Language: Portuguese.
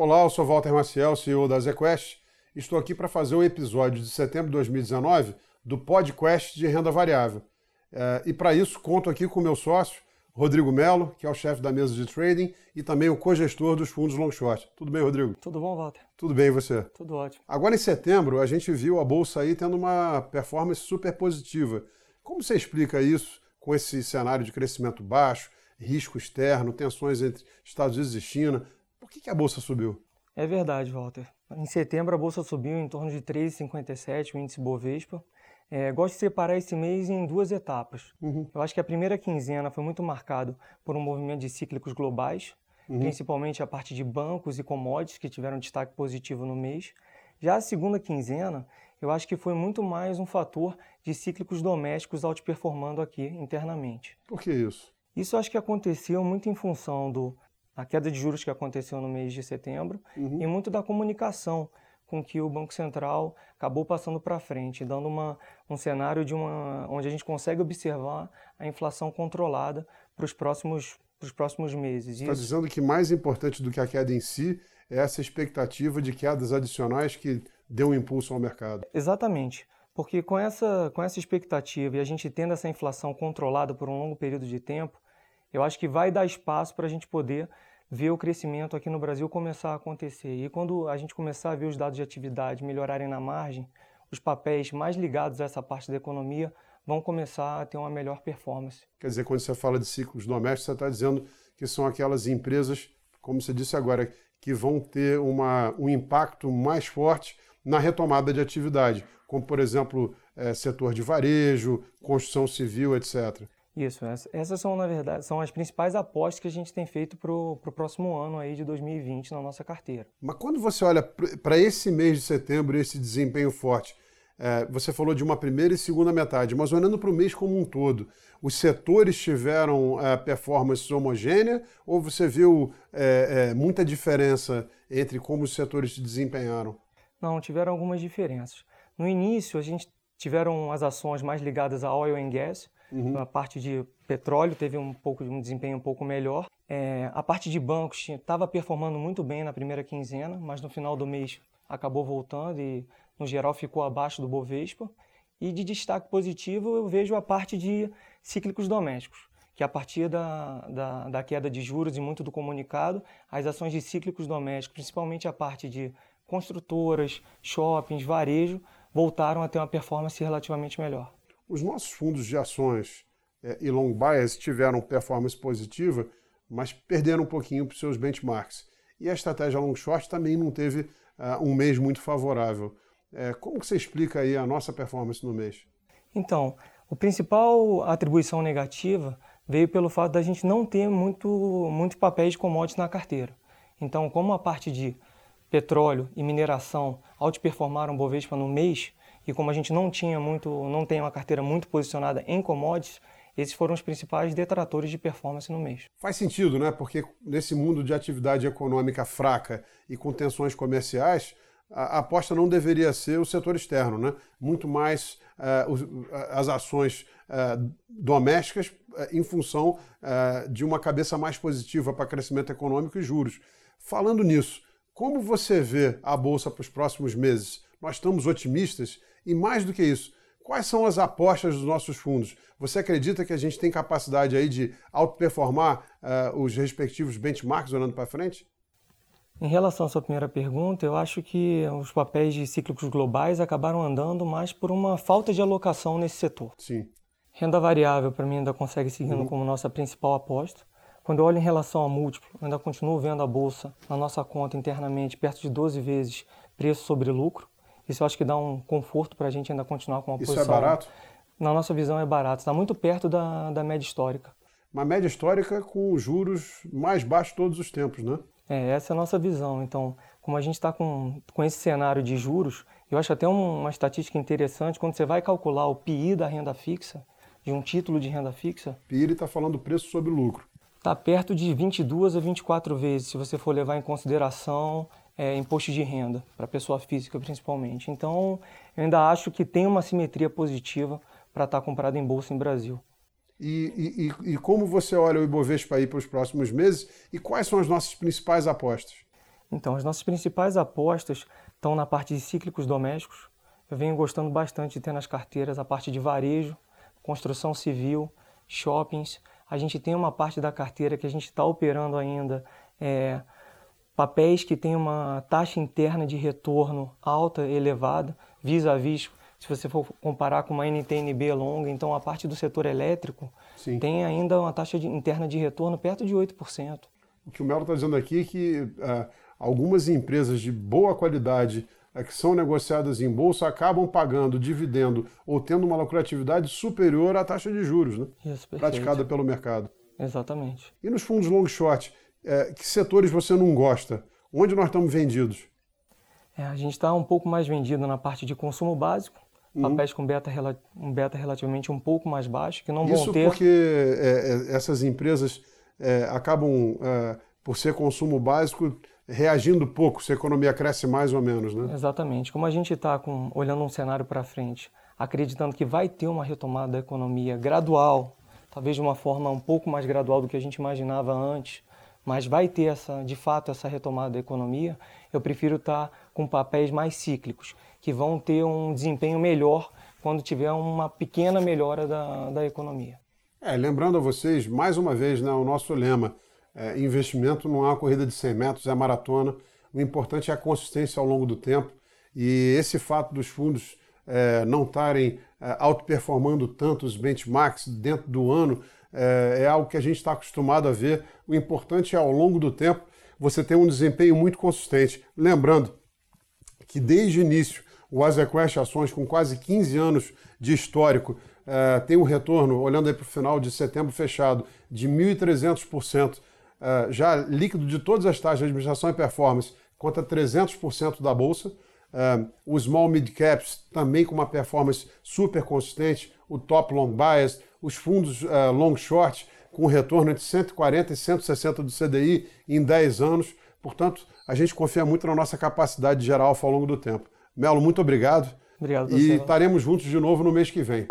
Olá, eu sou Walter Maciel, CEO da ZQuest. Estou aqui para fazer o episódio de setembro de 2019 do podcast de renda variável. É, e para isso, conto aqui com o meu sócio, Rodrigo Melo, que é o chefe da mesa de trading e também o cogestor dos fundos long short. Tudo bem, Rodrigo? Tudo bom, Walter? Tudo bem, e você? Tudo ótimo. Agora, em setembro, a gente viu a bolsa aí tendo uma performance super positiva. Como você explica isso com esse cenário de crescimento baixo, risco externo, tensões entre Estados Unidos e China? Por que, que a bolsa subiu? É verdade, Walter. Em setembro a bolsa subiu em torno de 3,57, o índice Bovespa. É, gosto de separar esse mês em duas etapas. Uhum. Eu acho que a primeira quinzena foi muito marcado por um movimento de cíclicos globais, uhum. principalmente a parte de bancos e commodities que tiveram destaque positivo no mês. Já a segunda quinzena, eu acho que foi muito mais um fator de cíclicos domésticos outperformando aqui internamente. Por que isso? Isso acho que aconteceu muito em função do a queda de juros que aconteceu no mês de setembro uhum. e muito da comunicação com que o Banco Central acabou passando para frente, dando uma, um cenário de uma, onde a gente consegue observar a inflação controlada para os próximos, próximos meses. Está dizendo que mais importante do que a queda em si é essa expectativa de quedas adicionais que deu um impulso ao mercado. Exatamente. Porque com essa, com essa expectativa e a gente tendo essa inflação controlada por um longo período de tempo, eu acho que vai dar espaço para a gente poder ver o crescimento aqui no Brasil começar a acontecer. E quando a gente começar a ver os dados de atividade melhorarem na margem, os papéis mais ligados a essa parte da economia vão começar a ter uma melhor performance. Quer dizer, quando você fala de ciclos domésticos, você está dizendo que são aquelas empresas, como você disse agora, que vão ter uma, um impacto mais forte na retomada de atividade, como, por exemplo, é, setor de varejo, construção civil, etc. Isso, essas são, na verdade, são as principais apostas que a gente tem feito para o próximo ano aí de 2020 na nossa carteira. Mas quando você olha para esse mês de setembro, esse desempenho forte, é, você falou de uma primeira e segunda metade, mas olhando para o mês como um todo, os setores tiveram é, performance homogênea ou você viu é, é, muita diferença entre como os setores se desempenharam? Não, tiveram algumas diferenças. No início, a gente tiveram as ações mais ligadas a oil and gas, Uhum. A parte de petróleo teve um pouco um desempenho um pouco melhor. É, a parte de bancos estava performando muito bem na primeira quinzena, mas no final do mês acabou voltando e no geral ficou abaixo do Bovespa. E de destaque positivo eu vejo a parte de cíclicos domésticos, que a partir da, da, da queda de juros e muito do comunicado, as ações de cíclicos domésticos, principalmente a parte de construtoras, shoppings, varejo, voltaram a ter uma performance relativamente melhor. Os nossos fundos de ações é, e long bias tiveram performance positiva, mas perderam um pouquinho para os seus benchmarks. E a estratégia long short também não teve uh, um mês muito favorável. É, como que você explica aí a nossa performance no mês? Então, o principal atribuição negativa veio pelo fato da gente não ter muito, muito papéis de commodities na carteira. Então, como a parte de petróleo e mineração outperformaram o Bovespa no mês, e como a gente não tinha muito, não tem uma carteira muito posicionada em commodities, esses foram os principais detratores de performance no mês. Faz sentido, né? Porque nesse mundo de atividade econômica fraca e com tensões comerciais, a aposta não deveria ser o setor externo, né? Muito mais uh, as ações uh, domésticas uh, em função de uma cabeça mais positiva para crescimento econômico e juros. Falando nisso, como você vê a bolsa para os próximos meses? Nós estamos otimistas e mais do que isso, quais são as apostas dos nossos fundos? Você acredita que a gente tem capacidade aí de outperformar uh, os respectivos benchmarks olhando para frente? Em relação à sua primeira pergunta, eu acho que os papéis de cíclicos globais acabaram andando mais por uma falta de alocação nesse setor. Sim. Renda variável, para mim, ainda consegue seguindo uhum. como nossa principal aposta. Quando eu olho em relação a múltiplo, eu ainda continuo vendo a bolsa na nossa conta internamente perto de 12 vezes preço sobre lucro. Isso eu acho que dá um conforto para a gente ainda continuar com uma Isso posição. Isso é barato? Na nossa visão é barato, está muito perto da, da média histórica. Uma média histórica com juros mais baixos todos os tempos, né? É, essa é a nossa visão. Então, como a gente está com, com esse cenário de juros, eu acho até uma estatística interessante, quando você vai calcular o PI da renda fixa, de um título de renda fixa... PI está falando preço sobre lucro. Está perto de 22 a 24 vezes, se você for levar em consideração é, imposto de renda, para pessoa física principalmente. Então, eu ainda acho que tem uma simetria positiva para estar tá comprado em bolsa em Brasil. E, e, e, como você olha o Ibovespa aí para os próximos meses e quais são as nossas principais apostas? Então, as nossas principais apostas estão na parte de cíclicos domésticos. Eu venho gostando bastante de ter nas carteiras a parte de varejo, construção civil, shoppings. A gente tem uma parte da carteira que a gente está operando ainda, é, papéis que têm uma taxa interna de retorno alta, elevada, vis a vis, se você for comparar com uma NTNB longa, então a parte do setor elétrico Sim. tem ainda uma taxa de, interna de retorno perto de 8%. O que o Melo está dizendo aqui é que uh, algumas empresas de boa qualidade uh, que são negociadas em bolsa acabam pagando dividendo ou tendo uma lucratividade superior à taxa de juros, né? Isso, praticada pelo mercado. Exatamente. E nos fundos long short, uh, que setores você não gosta? Onde nós estamos vendidos? É, a gente está um pouco mais vendido na parte de consumo básico, uhum. papéis com beta, um beta relativamente um pouco mais baixo, que não Isso vão ter... Isso porque é, é, essas empresas é, acabam, é, por ser consumo básico, reagindo pouco, se a economia cresce mais ou menos, né? Exatamente. Como a gente está olhando um cenário para frente, acreditando que vai ter uma retomada da economia gradual, talvez de uma forma um pouco mais gradual do que a gente imaginava antes, mas vai ter essa, de fato essa retomada da economia, eu prefiro estar com papéis mais cíclicos, que vão ter um desempenho melhor quando tiver uma pequena melhora da, da economia. É, lembrando a vocês, mais uma vez, né, o nosso lema, é, investimento não é uma corrida de 100 metros, é maratona. O importante é a consistência ao longo do tempo. E esse fato dos fundos é, não estarem é, outperformando tanto os benchmarks dentro do ano é, é algo que a gente está acostumado a ver. O importante é, ao longo do tempo, você ter um desempenho muito consistente. Lembrando que desde o início, o Azequest Ações, com quase 15 anos de histórico, é, tem um retorno, olhando para o final de setembro fechado, de 1.300%, é, já líquido de todas as taxas de administração e performance, contra 300% da Bolsa. É, o Small Mid Caps também com uma performance super consistente, o Top Long Bias, os fundos uh, Long Short com retorno entre 140 e 160 do CDI em 10 anos. Portanto, a gente confia muito na nossa capacidade de gerar alfa ao longo do tempo. Melo, muito obrigado. Obrigado, E estaremos juntos de novo no mês que vem.